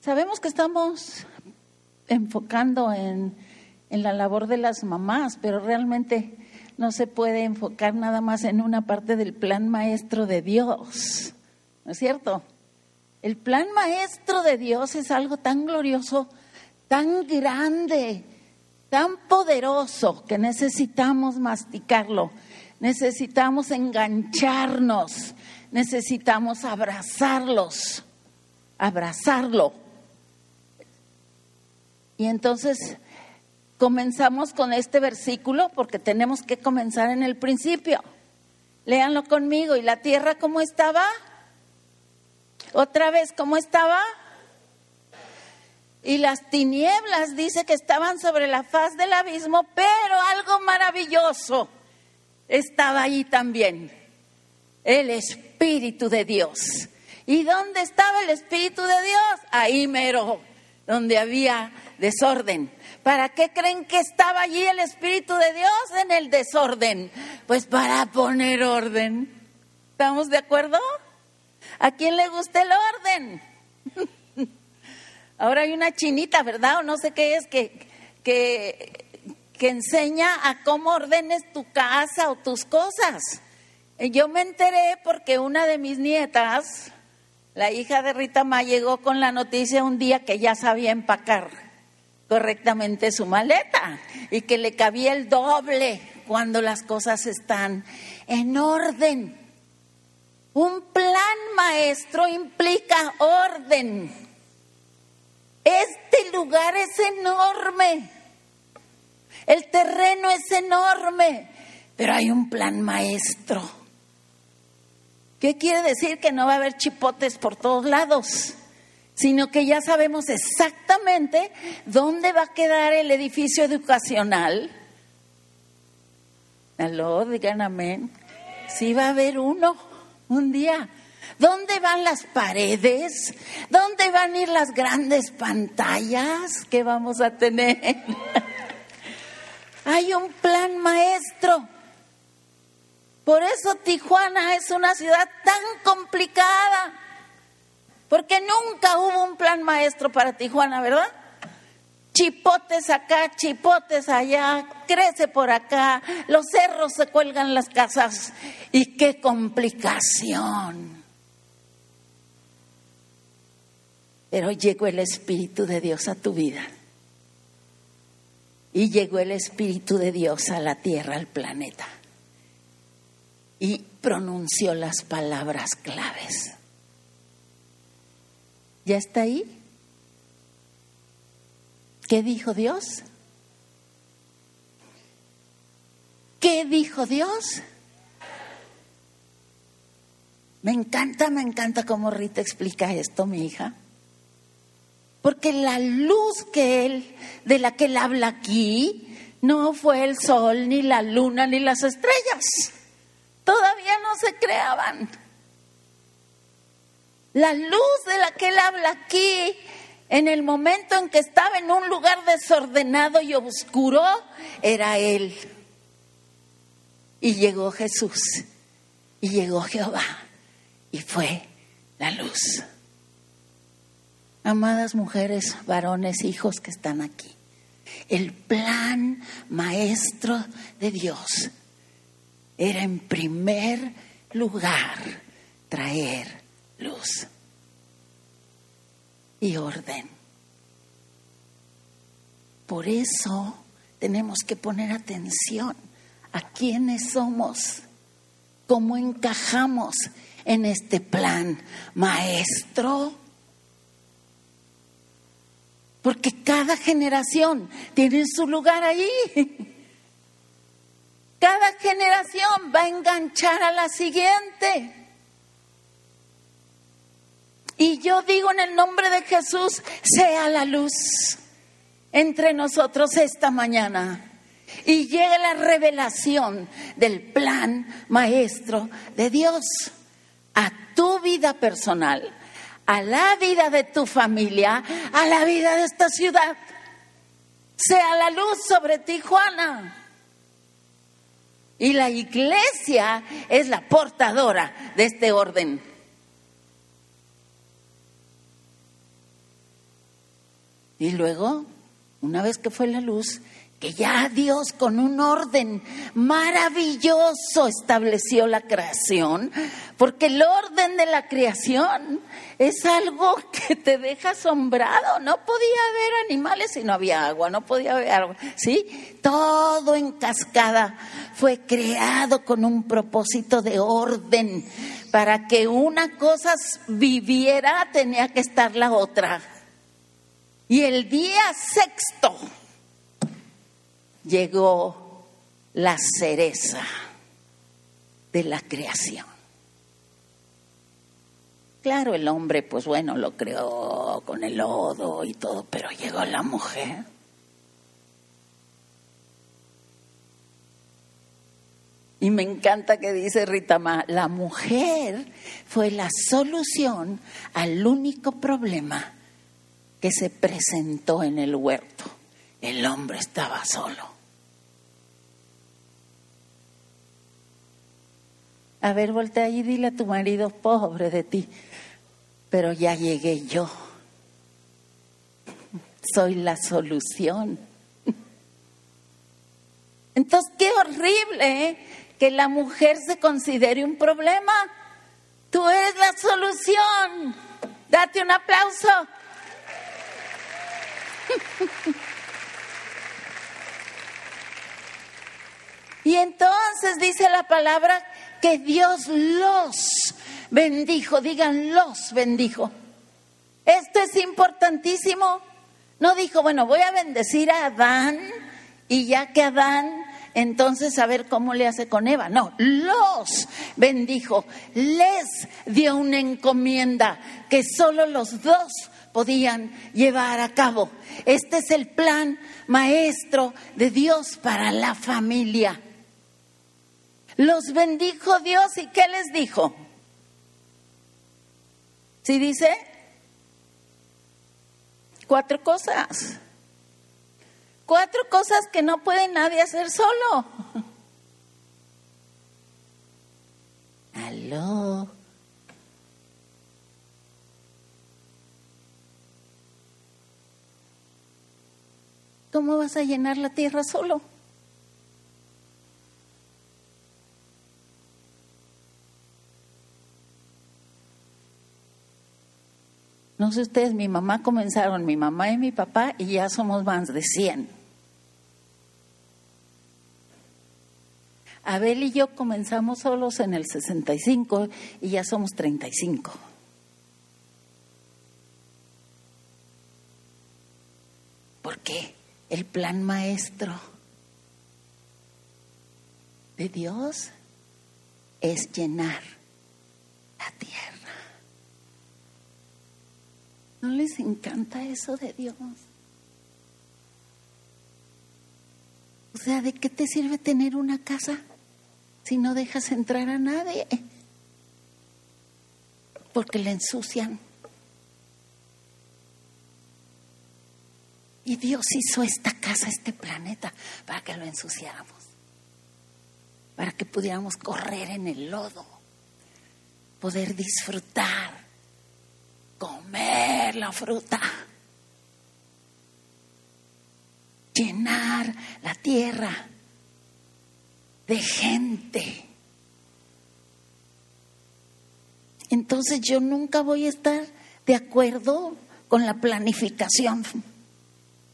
Sabemos que estamos enfocando en, en la labor de las mamás, pero realmente no se puede enfocar nada más en una parte del plan maestro de Dios. ¿No es cierto? El plan maestro de Dios es algo tan glorioso, tan grande, tan poderoso que necesitamos masticarlo, necesitamos engancharnos, necesitamos abrazarlos, abrazarlo. Y entonces comenzamos con este versículo porque tenemos que comenzar en el principio. Léanlo conmigo. ¿Y la tierra cómo estaba? Otra vez, ¿cómo estaba? Y las tinieblas dice que estaban sobre la faz del abismo, pero algo maravilloso estaba allí también. El Espíritu de Dios. ¿Y dónde estaba el Espíritu de Dios? Ahí mero, donde había desorden. ¿Para qué creen que estaba allí el Espíritu de Dios en el desorden? Pues para poner orden. ¿Estamos de acuerdo? ¿A quién le gusta el orden? Ahora hay una chinita, ¿verdad? O no sé qué es, que, que, que enseña a cómo ordenes tu casa o tus cosas. Yo me enteré porque una de mis nietas, la hija de Rita Ma, llegó con la noticia un día que ya sabía empacar correctamente su maleta y que le cabía el doble cuando las cosas están en orden. Un plan maestro implica orden. Este lugar es enorme. El terreno es enorme, pero hay un plan maestro. ¿Qué quiere decir? Que no va a haber chipotes por todos lados sino que ya sabemos exactamente dónde va a quedar el edificio educacional. Aló, digan amén. Sí va a haber uno un día. ¿Dónde van las paredes? ¿Dónde van a ir las grandes pantallas que vamos a tener? Hay un plan maestro. Por eso Tijuana es una ciudad tan complicada porque nunca hubo un plan maestro para Tijuana, ¿verdad? Chipotes acá, chipotes allá, crece por acá, los cerros se cuelgan las casas y qué complicación. Pero llegó el Espíritu de Dios a tu vida. Y llegó el Espíritu de Dios a la tierra, al planeta. Y pronunció las palabras claves. ¿Ya está ahí? ¿Qué dijo Dios? ¿Qué dijo Dios? Me encanta, me encanta cómo Rita explica esto, mi hija. Porque la luz que él, de la que él habla aquí, no fue el sol, ni la luna, ni las estrellas. Todavía no se creaban. La luz de la que él habla aquí, en el momento en que estaba en un lugar desordenado y oscuro, era él. Y llegó Jesús, y llegó Jehová, y fue la luz. Amadas mujeres, varones, hijos que están aquí, el plan maestro de Dios era en primer lugar traer luz y orden. Por eso tenemos que poner atención a quiénes somos, cómo encajamos en este plan maestro. Porque cada generación tiene su lugar ahí. Cada generación va a enganchar a la siguiente. Y yo digo en el nombre de Jesús, sea la luz entre nosotros esta mañana. Y llegue la revelación del plan maestro de Dios a tu vida personal, a la vida de tu familia, a la vida de esta ciudad. Sea la luz sobre Tijuana. Y la iglesia es la portadora de este orden. Y luego, una vez que fue la luz, que ya Dios con un orden maravilloso estableció la creación, porque el orden de la creación es algo que te deja asombrado. No podía haber animales si no había agua, no podía haber agua, ¿sí? Todo en cascada fue creado con un propósito de orden. Para que una cosa viviera tenía que estar la otra. Y el día sexto llegó la cereza de la creación. Claro, el hombre, pues bueno, lo creó con el lodo y todo, pero llegó la mujer. Y me encanta que dice Rita Ma, la mujer fue la solución al único problema que se presentó en el huerto. El hombre estaba solo. A ver, voltea y dile a tu marido, pobre de ti, pero ya llegué yo. Soy la solución. Entonces, qué horrible ¿eh? que la mujer se considere un problema. Tú eres la solución. Date un aplauso. Y entonces dice la palabra que Dios los bendijo, digan los bendijo. Esto es importantísimo. No dijo, bueno, voy a bendecir a Adán y ya que Adán, entonces a ver cómo le hace con Eva. No, los bendijo, les dio una encomienda que solo los dos podían llevar a cabo. Este es el plan maestro de Dios para la familia. Los bendijo Dios y ¿qué les dijo? ¿Sí dice? Cuatro cosas. Cuatro cosas que no puede nadie hacer solo. Aló. ¿Cómo vas a llenar la tierra solo? Ustedes, mi mamá comenzaron, mi mamá y mi papá, y ya somos más de 100. Abel y yo comenzamos solos en el 65 y ya somos 35. ¿Por qué? El plan maestro de Dios es llenar la tierra. ¿No les encanta eso de Dios? O sea, ¿de qué te sirve tener una casa si no dejas entrar a nadie? Porque le ensucian. Y Dios hizo esta casa, este planeta, para que lo ensuciáramos, para que pudiéramos correr en el lodo, poder disfrutar comer la fruta, llenar la tierra de gente. Entonces yo nunca voy a estar de acuerdo con la planificación.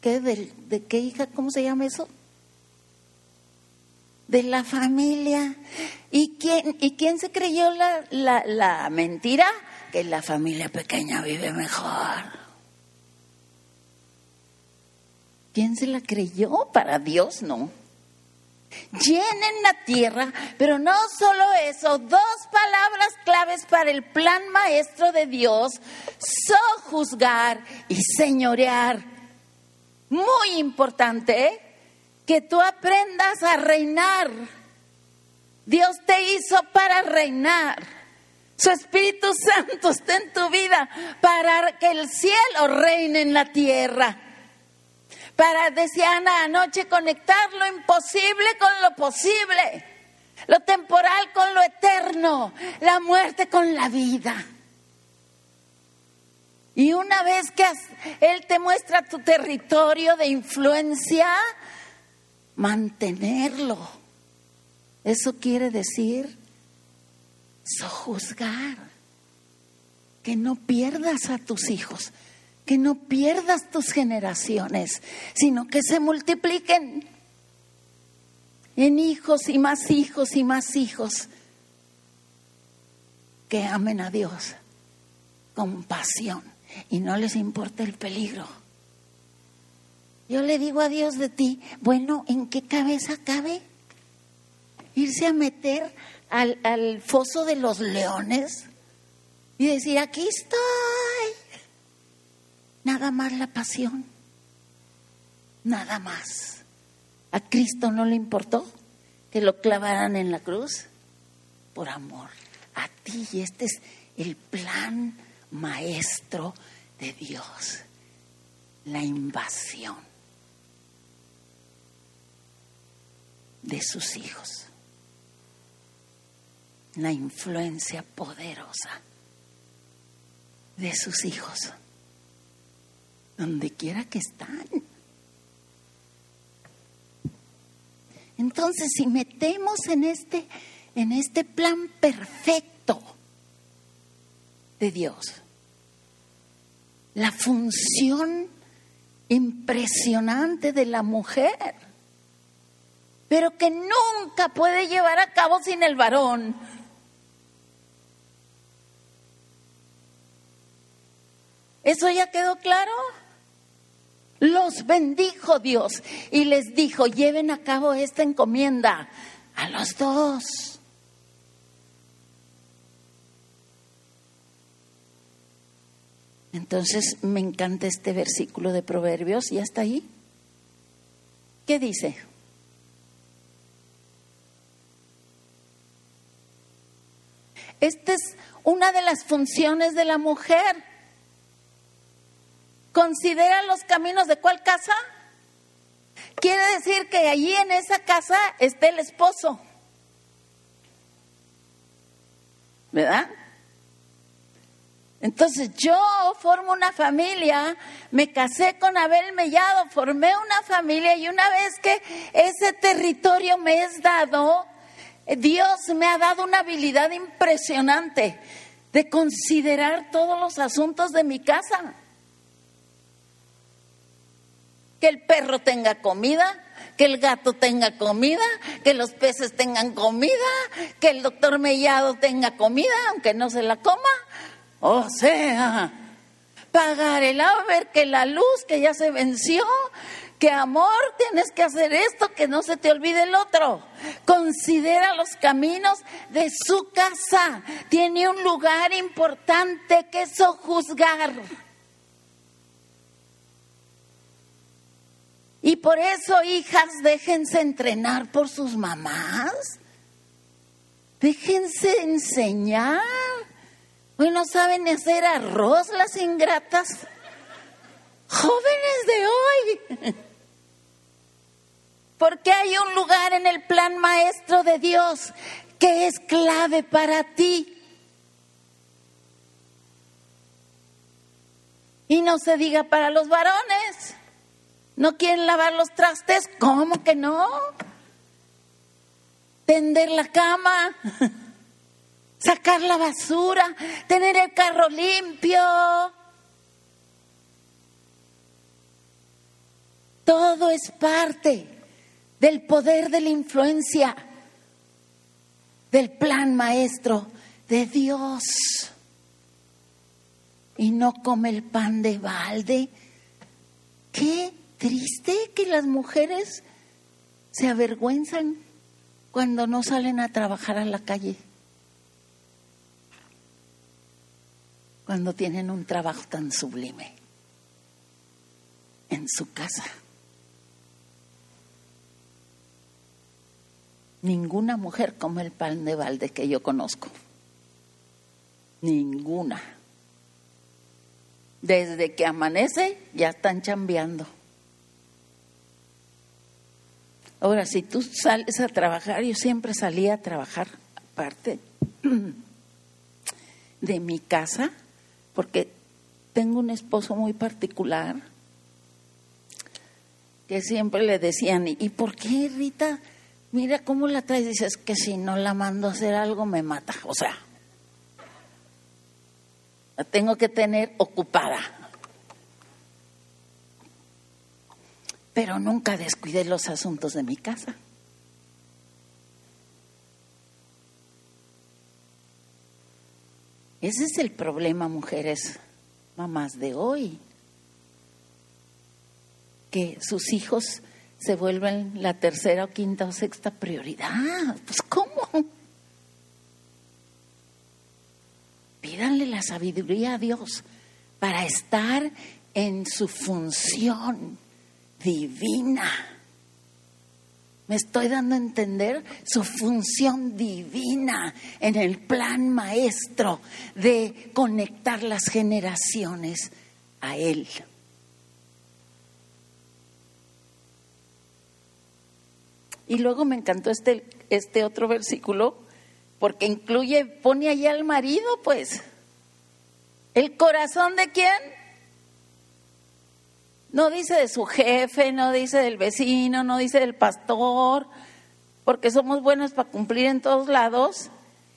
¿Qué? ¿De, de qué hija? ¿Cómo se llama eso? De la familia. ¿Y quién, y quién se creyó la, la, la mentira? Que la familia pequeña vive mejor. ¿Quién se la creyó? Para Dios no. Llenen la tierra, pero no solo eso, dos palabras claves para el plan maestro de Dios, sojuzgar y señorear. Muy importante ¿eh? que tú aprendas a reinar. Dios te hizo para reinar. Su Espíritu Santo está en tu vida para que el cielo reine en la tierra. Para, decía Ana anoche, conectar lo imposible con lo posible, lo temporal con lo eterno, la muerte con la vida. Y una vez que Él te muestra tu territorio de influencia, mantenerlo. Eso quiere decir sojuzgar, que no pierdas a tus hijos, que no pierdas tus generaciones, sino que se multipliquen en hijos y más hijos y más hijos que amen a Dios con pasión y no les importa el peligro. Yo le digo a Dios de ti, bueno, ¿en qué cabeza cabe? Irse a meter al, al foso de los leones y decir, aquí estoy. Nada más la pasión, nada más. ¿A Cristo no le importó que lo clavaran en la cruz? Por amor a ti. Y este es el plan maestro de Dios, la invasión de sus hijos, la influencia poderosa de sus hijos, donde quiera que están. Entonces, si metemos en este, en este plan perfecto de Dios, la función impresionante de la mujer, pero que nunca puede llevar a cabo sin el varón. ¿Eso ya quedó claro? Los bendijo Dios y les dijo, lleven a cabo esta encomienda a los dos. Entonces me encanta este versículo de Proverbios y hasta ahí. ¿Qué dice? Esta es una de las funciones de la mujer. Considera los caminos de cuál casa? Quiere decir que allí en esa casa está el esposo. ¿Verdad? Entonces yo formo una familia, me casé con Abel Mellado, formé una familia y una vez que ese territorio me es dado, Dios me ha dado una habilidad impresionante de considerar todos los asuntos de mi casa. Que el perro tenga comida, que el gato tenga comida, que los peces tengan comida, que el doctor Mellado tenga comida, aunque no se la coma o sea, pagar el ver que la luz que ya se venció, que amor, tienes que hacer esto, que no se te olvide el otro. Considera los caminos de su casa. Tiene un lugar importante que sojuzgar. Y por eso, hijas, déjense entrenar por sus mamás. Déjense enseñar. Hoy no saben hacer arroz las ingratas. Jóvenes de hoy. Porque hay un lugar en el plan maestro de Dios que es clave para ti. Y no se diga para los varones. ¿No quieren lavar los trastes? ¿Cómo que no? Tender la cama sacar la basura, tener el carro limpio. Todo es parte del poder de la influencia, del plan maestro de Dios. Y no come el pan de balde. Qué triste que las mujeres se avergüenzan cuando no salen a trabajar a la calle. cuando tienen un trabajo tan sublime en su casa. Ninguna mujer come el pan de balde que yo conozco. Ninguna. Desde que amanece ya están chambeando. Ahora, si tú sales a trabajar, yo siempre salía a trabajar aparte de mi casa, porque tengo un esposo muy particular que siempre le decían, ¿y por qué Rita? Mira cómo la traes. Dices que si no la mando a hacer algo me mata. O sea, la tengo que tener ocupada. Pero nunca descuidé los asuntos de mi casa. Ese es el problema, mujeres, mamás de hoy que sus hijos se vuelven la tercera o quinta o sexta prioridad. Pues ¿cómo? Pídanle la sabiduría a Dios para estar en su función divina. Me estoy dando a entender su función divina en el plan maestro de conectar las generaciones a Él. Y luego me encantó este, este otro versículo, porque incluye, pone allá al marido, pues. ¿El corazón de quién? No dice de su jefe, no dice del vecino, no dice del pastor, porque somos buenos para cumplir en todos lados.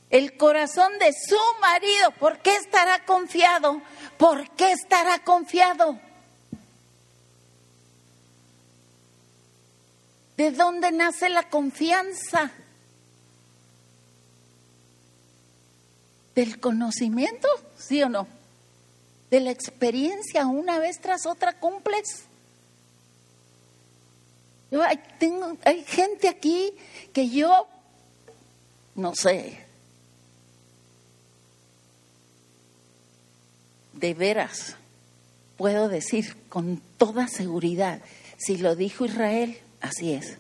El corazón de su marido, ¿por qué estará confiado? ¿Por qué estará confiado? ¿De dónde nace la confianza? ¿Del conocimiento? ¿Sí o no? ¿De la experiencia una vez tras otra cumples? Yo, tengo, hay gente aquí que yo, no sé, de veras puedo decir con toda seguridad, si lo dijo Israel, Así es.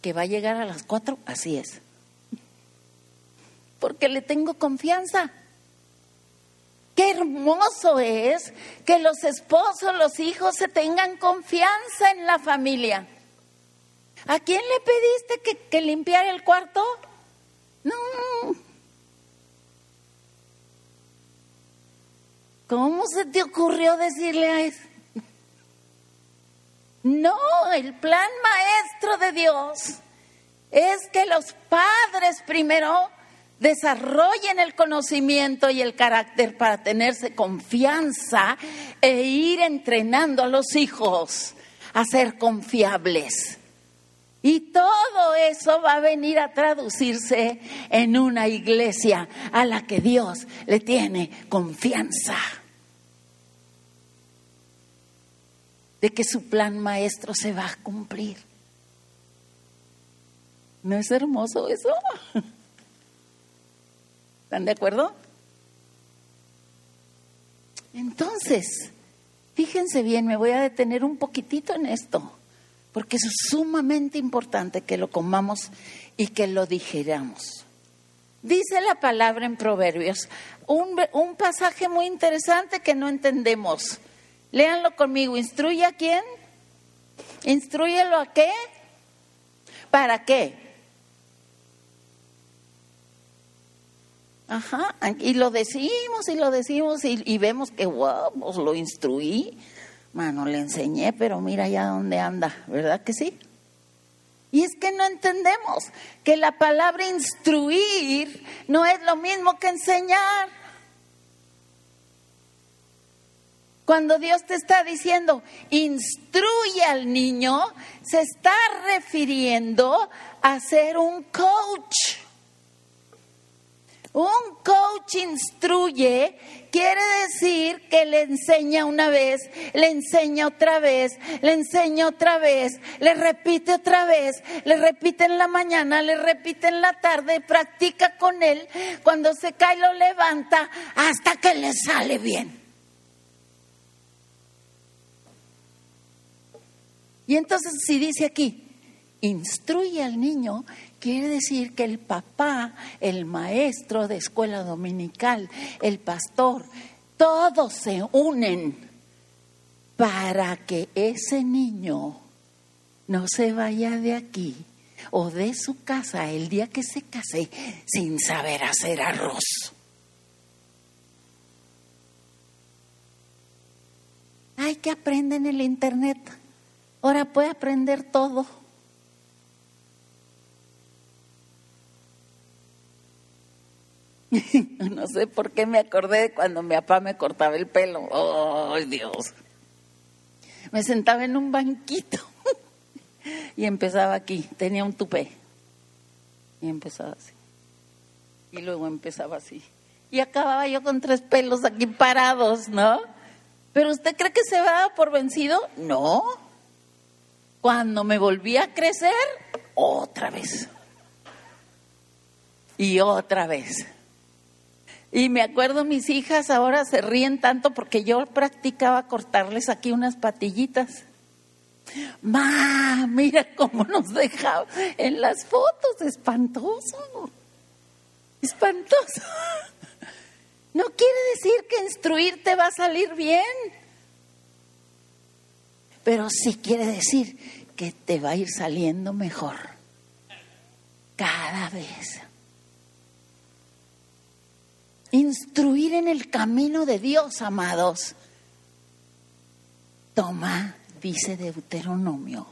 Que va a llegar a las cuatro, así es. Porque le tengo confianza. Qué hermoso es que los esposos, los hijos se tengan confianza en la familia. ¿A quién le pediste que, limpiara el cuarto? No. ¿Cómo se te ocurrió decirle a eso? No, el plan maestro de Dios es que los padres primero desarrollen el conocimiento y el carácter para tenerse confianza e ir entrenando a los hijos a ser confiables. Y todo eso va a venir a traducirse en una iglesia a la que Dios le tiene confianza. de que su plan maestro se va a cumplir. ¿No es hermoso eso? ¿Están de acuerdo? Entonces, fíjense bien, me voy a detener un poquitito en esto, porque es sumamente importante que lo comamos y que lo digeramos. Dice la palabra en Proverbios, un, un pasaje muy interesante que no entendemos. Léanlo conmigo. ¿Instruye a quién? ¿Instruyelo a qué? ¿Para qué? Ajá, y lo decimos y lo decimos y, vemos que, wow, pues lo instruí. Mano, le enseñé, pero mira ya dónde anda, ¿verdad que sí? Y es que no entendemos que la palabra instruir no es lo mismo que enseñar. Cuando Dios te está diciendo, instruye al niño, se está refiriendo a ser un coach. Un coach instruye quiere decir que le enseña una vez, le enseña otra vez, le enseña otra vez, le repite otra vez, le repite en la mañana, le repite en la tarde, practica con él, cuando se cae lo levanta hasta que le sale bien. Y entonces si dice aquí, instruye al niño, quiere decir que el papá, el maestro de escuela dominical, el pastor, todos se unen para que ese niño no se vaya de aquí o de su casa el día que se case sin saber hacer arroz. que aprende en el internet. Ahora puede aprender todo. no sé por qué me acordé de cuando mi papá me cortaba el pelo. ¡Ay, Dios! Me sentaba en un banquito y empezaba aquí. Tenía un tupé. Y empezaba así. Y luego empezaba así. Y acababa yo con tres pelos aquí parados, ¿no? Pero usted cree que se va por vencido? No. Cuando me volví a crecer, otra vez. Y otra vez. Y me acuerdo, mis hijas ahora se ríen tanto porque yo practicaba cortarles aquí unas patillitas. Ma, mira cómo nos dejaba en las fotos, espantoso. Espantoso. No quiere decir que instruirte va a salir bien, pero sí quiere decir que te va a ir saliendo mejor cada vez instruir en el camino de Dios, amados. Toma, dice Deuteronomio,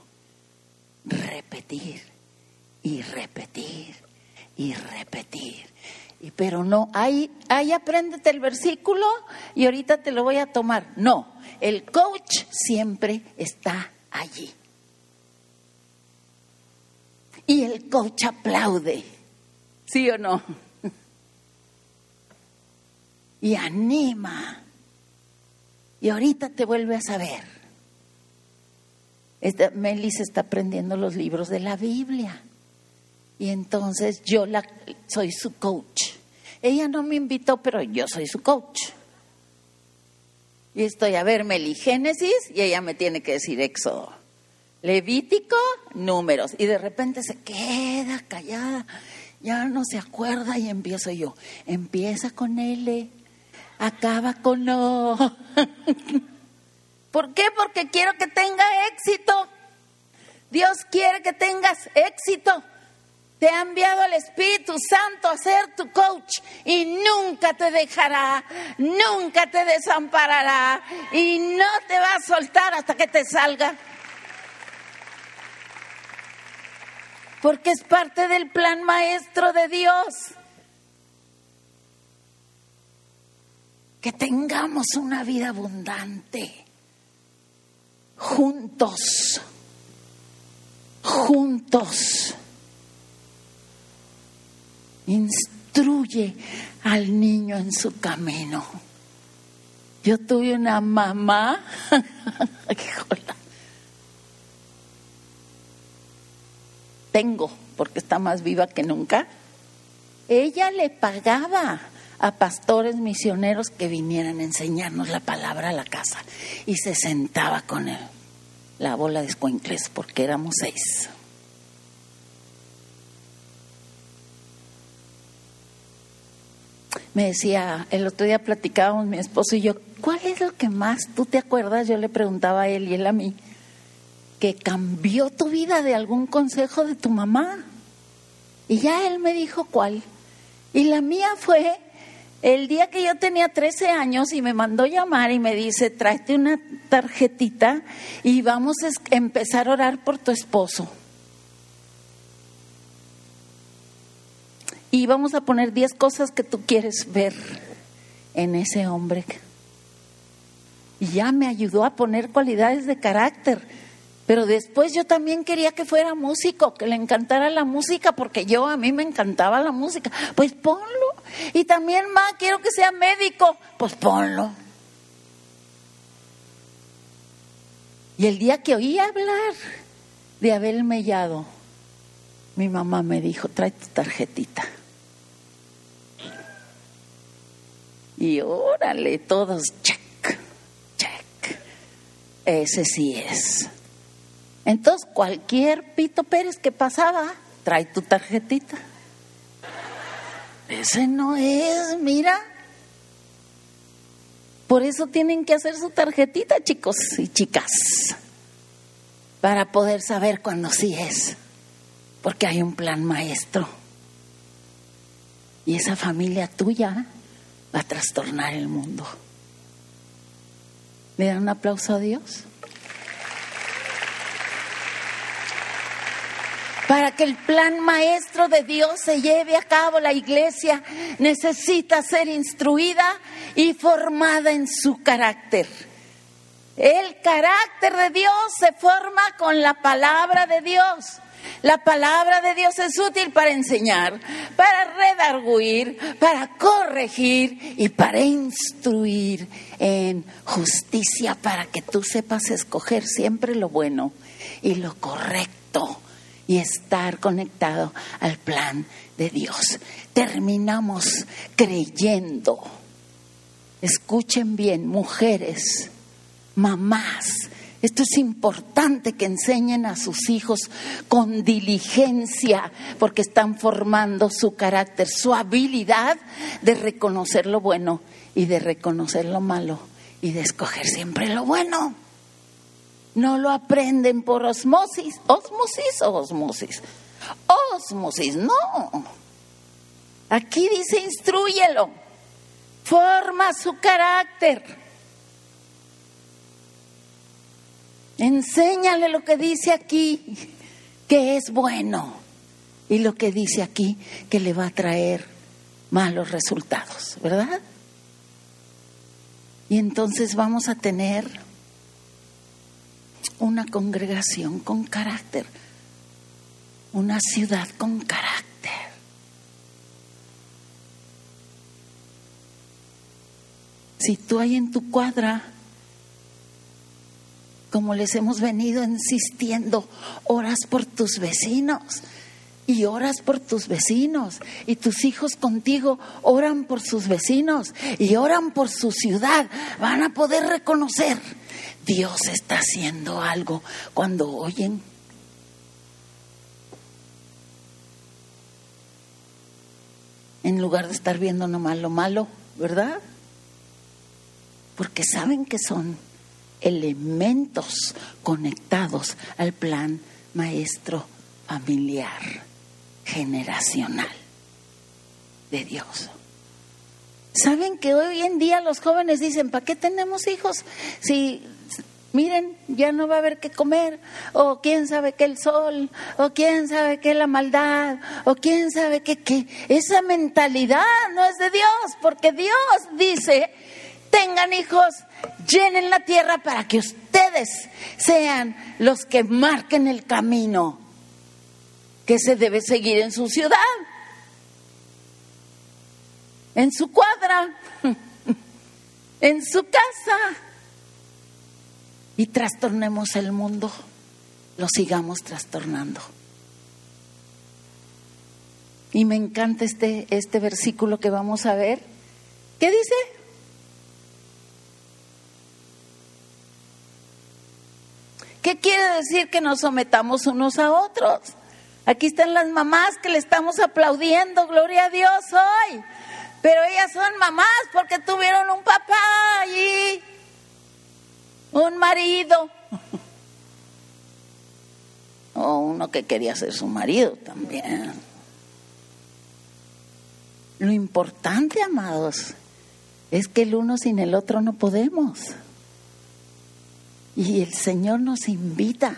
repetir y repetir y repetir. Y, pero no, ahí, ahí apréndete el versículo y ahorita te lo voy a tomar. No, el coach siempre está allí. Y el coach aplaude, ¿sí o no? Y anima. Y ahorita te vuelve a saber. Esta, Melis está aprendiendo los libros de la Biblia. Y entonces yo la, soy su coach. Ella no me invitó, pero yo soy su coach. Y estoy a ver Meli Génesis y ella me tiene que decir Éxodo. Levítico, números. Y de repente se queda callada, ya no se acuerda y empiezo yo. Empieza con L, acaba con no. ¿Por qué? Porque quiero que tenga éxito. Dios quiere que tengas éxito. Te ha enviado el Espíritu Santo a ser tu coach y nunca te dejará, nunca te desamparará y no te va a soltar hasta que te salga. Porque es parte del plan maestro de Dios. Que tengamos una vida abundante, juntos, juntos. Instruye al niño en su camino. Yo tuve una mamá, tengo, porque está más viva que nunca, ella le pagaba a pastores misioneros que vinieran a enseñarnos la palabra a la casa. Y se sentaba con él, la bola de escuincles, porque éramos seis. Me decía, el otro día platicábamos mi esposo y yo, ¿cuál es lo que más tú te acuerdas? Yo le preguntaba a él y él a mí, que cambió tu vida de algún consejo de tu mamá. Y ya él me dijo cuál. Y la mía fue el día que yo tenía 13 años y me mandó llamar y me dice, tráete una tarjetita y vamos a empezar a orar por tu esposo. Y vamos a poner 10 cosas que tú quieres ver en ese hombre. Y ya me ayudó a poner cualidades de carácter pero después yo también quería que fuera músico, que le encantara la música, porque yo a mí me encantaba la música. Pues ponlo. Y también, ma, quiero que sea médico. Pues ponlo. Y el día que oí hablar de Abel Mellado, mi mamá me dijo, trae tu tarjetita. Y órale, todos, check, check. Ese sí es. Entonces, cualquier Pito Pérez que pasaba, trae tu tarjetita. Ese no es, mira. Por eso tienen que hacer su tarjetita, chicos y chicas, para poder saber cuándo sí es, porque hay un plan maestro. Y esa familia tuya va a trastornar el mundo. ¿Le dan un aplauso a Dios? Para que el plan maestro de Dios se lleve a cabo, la iglesia necesita ser instruida y formada en su carácter. El carácter de Dios se forma con la palabra de Dios. La palabra de Dios es útil para enseñar, para redarguir, para corregir y para instruir en justicia, para que tú sepas escoger siempre lo bueno y lo correcto y estar conectado al plan de Dios. Terminamos creyendo. Escuchen bien, mujeres, mamás. Esto es importante que enseñen a sus hijos con diligencia, porque están formando su carácter, su habilidad de reconocer lo bueno y de reconocer lo malo y de escoger siempre lo bueno. No lo aprenden por osmosis. ¿Osmosis o osmosis? Osmosis, no. Aquí dice instruyelo. Forma su carácter. Enséñale lo que dice aquí, que es bueno. Y lo que dice aquí, que le va a traer malos resultados, ¿verdad? Y entonces vamos a tener una congregación con carácter, una ciudad con carácter. Si tú hay en tu cuadra, como les hemos venido insistiendo, oras por tus vecinos y oras por tus vecinos y tus hijos contigo oran por sus vecinos y oran por su ciudad, van a poder reconocer Dios está haciendo algo cuando oyen. En lugar de estar viendo nomás lo malo, ¿verdad? Porque saben que son elementos conectados al plan maestro familiar, generacional de Dios. ¿Saben que hoy en día los jóvenes dicen, ¿para qué tenemos hijos si miren, ya no va a haber que comer, o quién sabe qué el sol, o quién sabe qué la maldad, o quién sabe qué qué. Esa mentalidad no es de Dios, porque Dios dice, tengan hijos, llenen la tierra para que ustedes sean los que marquen el camino que se debe seguir en su ciudad, en su cuadra, en su casa y trastornemos el mundo, lo sigamos trastornando. Y me encanta este, este versículo que vamos a ver. ¿Qué dice? ¿Qué quiere decir que nos sometamos unos a otros? Aquí están las mamás que le estamos aplaudiendo, gloria a Dios hoy. Pero ellas son mamás porque tuvieron un papá allí un marido. O uno que quería ser su marido también. Lo importante, amados, es que el uno sin el otro no podemos. Y el Señor nos invita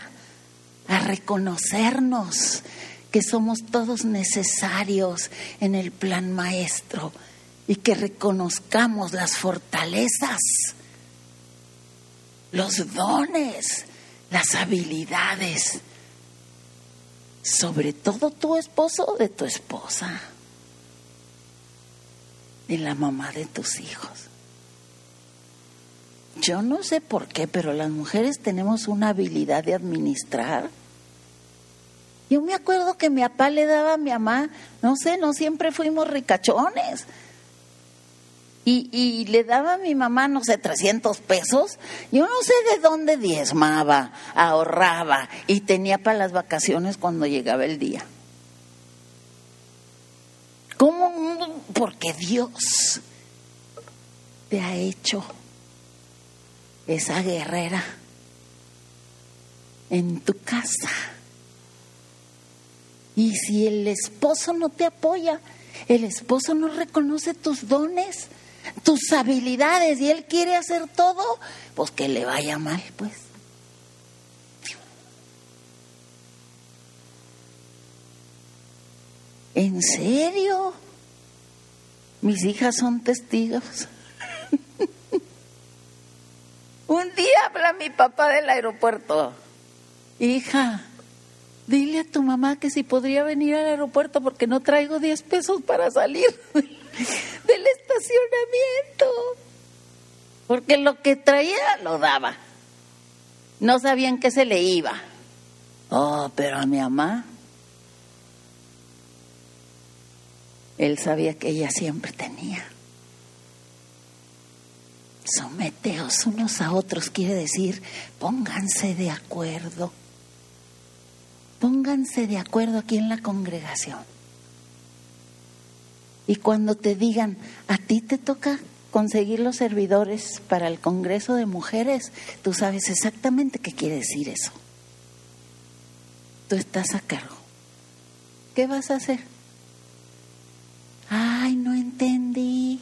a reconocernos que somos todos necesarios en el plan maestro y que reconozcamos las fortalezas los dones, las habilidades, sobre todo tu esposo de tu esposa, de la mamá de tus hijos. Yo no sé por qué, pero las mujeres tenemos una habilidad de administrar. Yo me acuerdo que mi papá le daba a mi mamá, no sé, no siempre fuimos ricachones, y, le daba a mi mamá, no sé, 300 pesos. Yo no sé de dónde diezmaba, ahorraba y tenía para las vacaciones cuando llegaba el día. ¿Cómo? Porque Dios te ha hecho esa guerrera en tu casa. Y si el esposo no te apoya, el esposo no reconoce tus dones, tus habilidades y él quiere hacer todo, pues que le vaya mal, pues. ¿En serio? Mis hijas son testigos. Un día habla mi papá del aeropuerto. Hija, dile a tu mamá que si podría venir al aeropuerto porque no traigo 10 pesos para salir del estacionamiento. Porque lo que traía lo daba. No sabían que se le iba. Oh, pero a mi mamá Él sabía que ella siempre tenía. Someteos unos a otros quiere decir, pónganse de acuerdo. Pónganse de acuerdo aquí en la congregación. Y cuando te digan, a ti te toca conseguir los servidores para el Congreso de Mujeres, tú sabes exactamente qué quiere decir eso. Tú estás a cargo. ¿Qué vas a hacer? Ay, no entendí.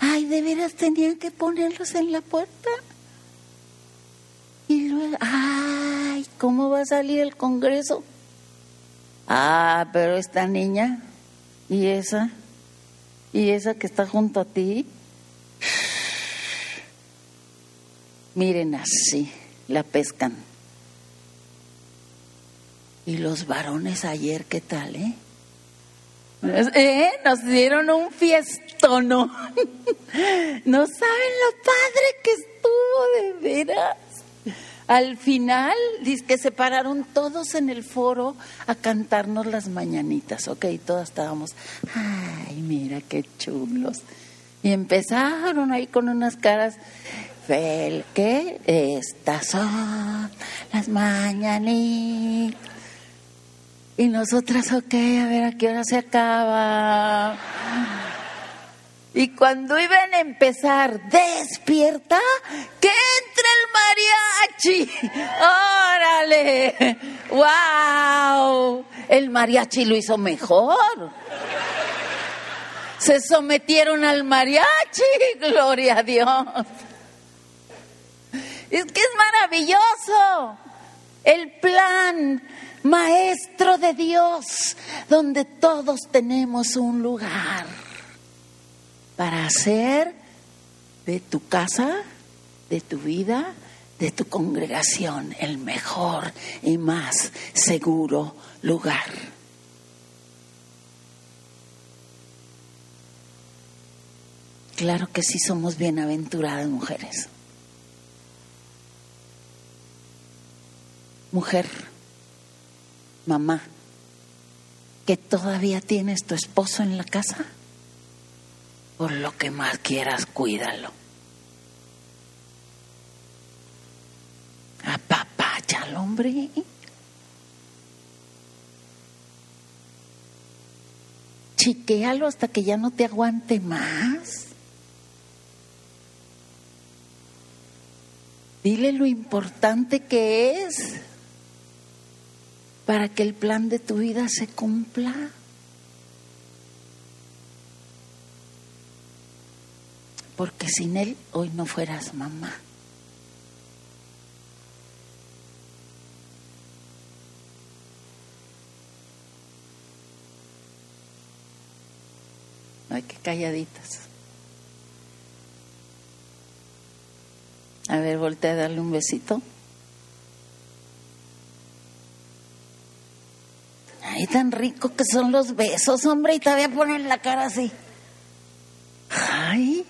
Ay, de veras tenían que ponerlos en la puerta. Y luego, ay, ¿cómo va a salir el Congreso? Ah, pero esta niña y esa y esa que está junto a ti. Miren así, la pescan. Y los varones ayer, ¿qué tal, eh? ¿Eh? Nos dieron un fiestono. No saben lo padre que estuvo de veras. Al final, dice que se pararon todos en el foro a cantarnos las mañanitas, ok, todos estábamos, ay, mira qué chulos. Y empezaron ahí con unas caras, Fel, ¿qué? Estas son las mañanitas. Y nosotras, ok, a ver a qué hora se acaba. Y cuando iban a empezar, despierta, que entre el mariachi. Órale, wow. El mariachi lo hizo mejor. Se sometieron al mariachi, gloria a Dios. Es que es maravilloso el plan Maestro de Dios, donde todos tenemos un lugar para hacer de tu casa, de tu vida, de tu congregación el mejor y más seguro lugar. Claro que sí somos bienaventuradas mujeres. Mujer, mamá, que todavía tienes tu esposo en la casa, por lo que más quieras, cuídalo. al hombre. Chiquéalo hasta que ya no te aguante más. Dile lo importante que es para que el plan de tu vida se cumpla. Porque sin Él hoy no fueras mamá. Ay, qué calladitas. A ver, voltea a darle un besito. Ay, tan rico que son los besos, hombre, y te voy a poner la cara así. Ay,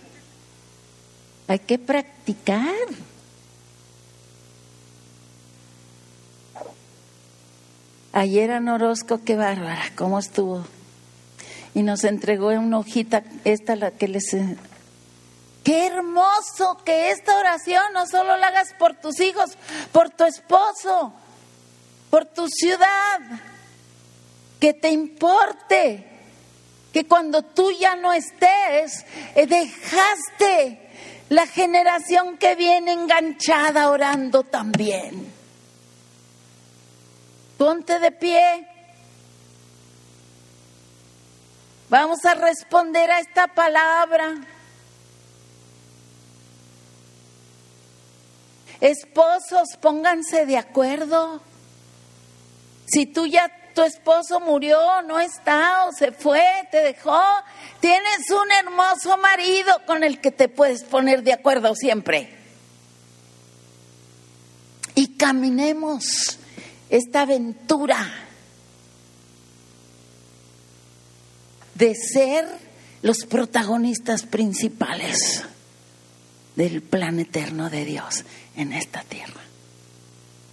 hay que practicar. Ayer a Orozco, qué bárbara, cómo estuvo. Y nos entregó una hojita, esta la que les... Qué hermoso que esta oración no solo la hagas por tus hijos, por tu esposo, por tu ciudad que te importe, que cuando tú ya no estés, eh, dejaste la generación que viene enganchada orando también. Ponte de pie. Vamos a responder a esta palabra. Esposos, pónganse de acuerdo. Si tú ya tu esposo murió, no está o se fue, te dejó, tienes un hermoso marido con el que te puedes poner de acuerdo siempre. Y caminemos esta aventura de ser los protagonistas principales del plan eterno de Dios en esta tierra.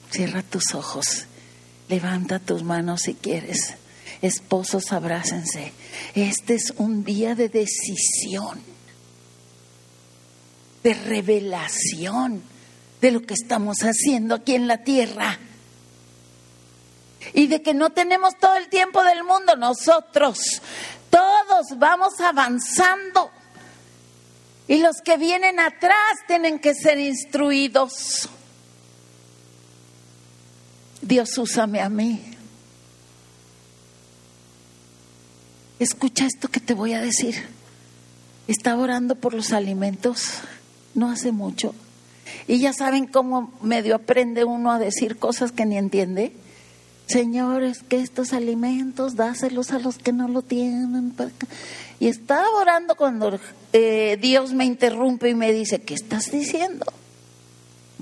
Cierra tus ojos, levanta tus manos si quieres. Esposos, abrácense. Este es un día de decisión, de revelación de lo que estamos haciendo aquí en la tierra. Y de que no tenemos todo el tiempo del mundo nosotros. Todos vamos avanzando. Y los que vienen atrás tienen que ser instruidos. Dios úsame a mí. Escucha esto que te voy a decir. Estaba orando por los alimentos no hace mucho. Y ya saben cómo medio aprende uno a decir cosas que ni entiende. Señores, que estos alimentos dáselos a los que no lo tienen. Y estaba orando cuando eh, Dios me interrumpe y me dice, ¿qué estás diciendo?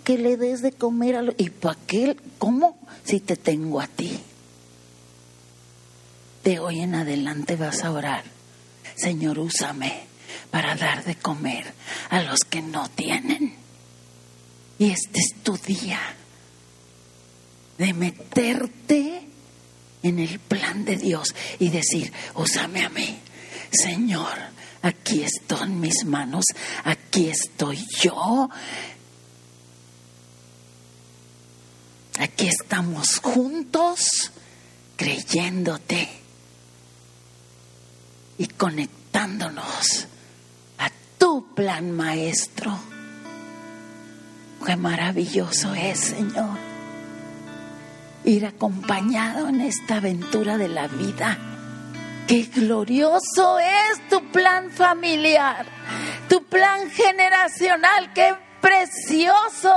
Que le des de comer a los... ¿Y para qué? ¿Cómo? Si te tengo a ti. De hoy en adelante vas a orar. Señor, úsame para dar de comer a los que no tienen. Y este es tu día de meterte en el plan de Dios y decir, úsame a mí, Señor, aquí estoy en mis manos, aquí estoy yo. Aquí estamos juntos creyéndote y conectándonos a tu plan maestro. Qué maravilloso es, Señor ir acompañado en esta aventura de la vida. Qué glorioso es tu plan familiar, tu plan generacional, qué precioso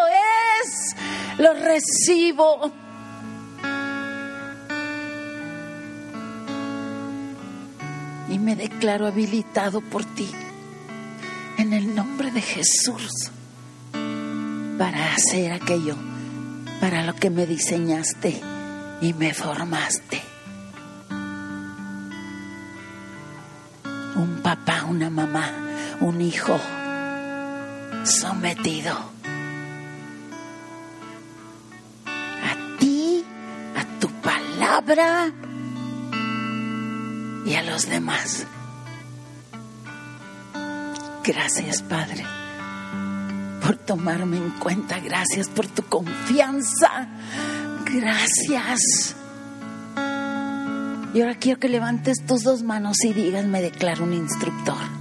es. Lo recibo. Y me declaro habilitado por ti, en el nombre de Jesús, para hacer aquello para lo que me diseñaste y me formaste. Un papá, una mamá, un hijo sometido a ti, a tu palabra y a los demás. Gracias, Padre por tomarme en cuenta, gracias por tu confianza, gracias. Y ahora quiero que levantes tus dos manos y digas, me declaro un instructor.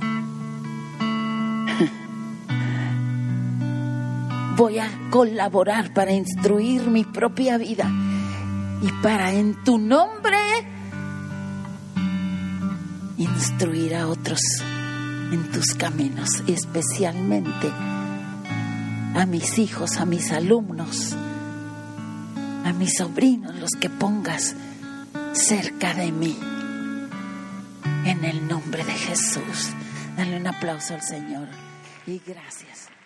Voy a colaborar para instruir mi propia vida y para en tu nombre instruir a otros en tus caminos, especialmente a mis hijos, a mis alumnos, a mis sobrinos, los que pongas cerca de mí. En el nombre de Jesús. Dale un aplauso al Señor y gracias.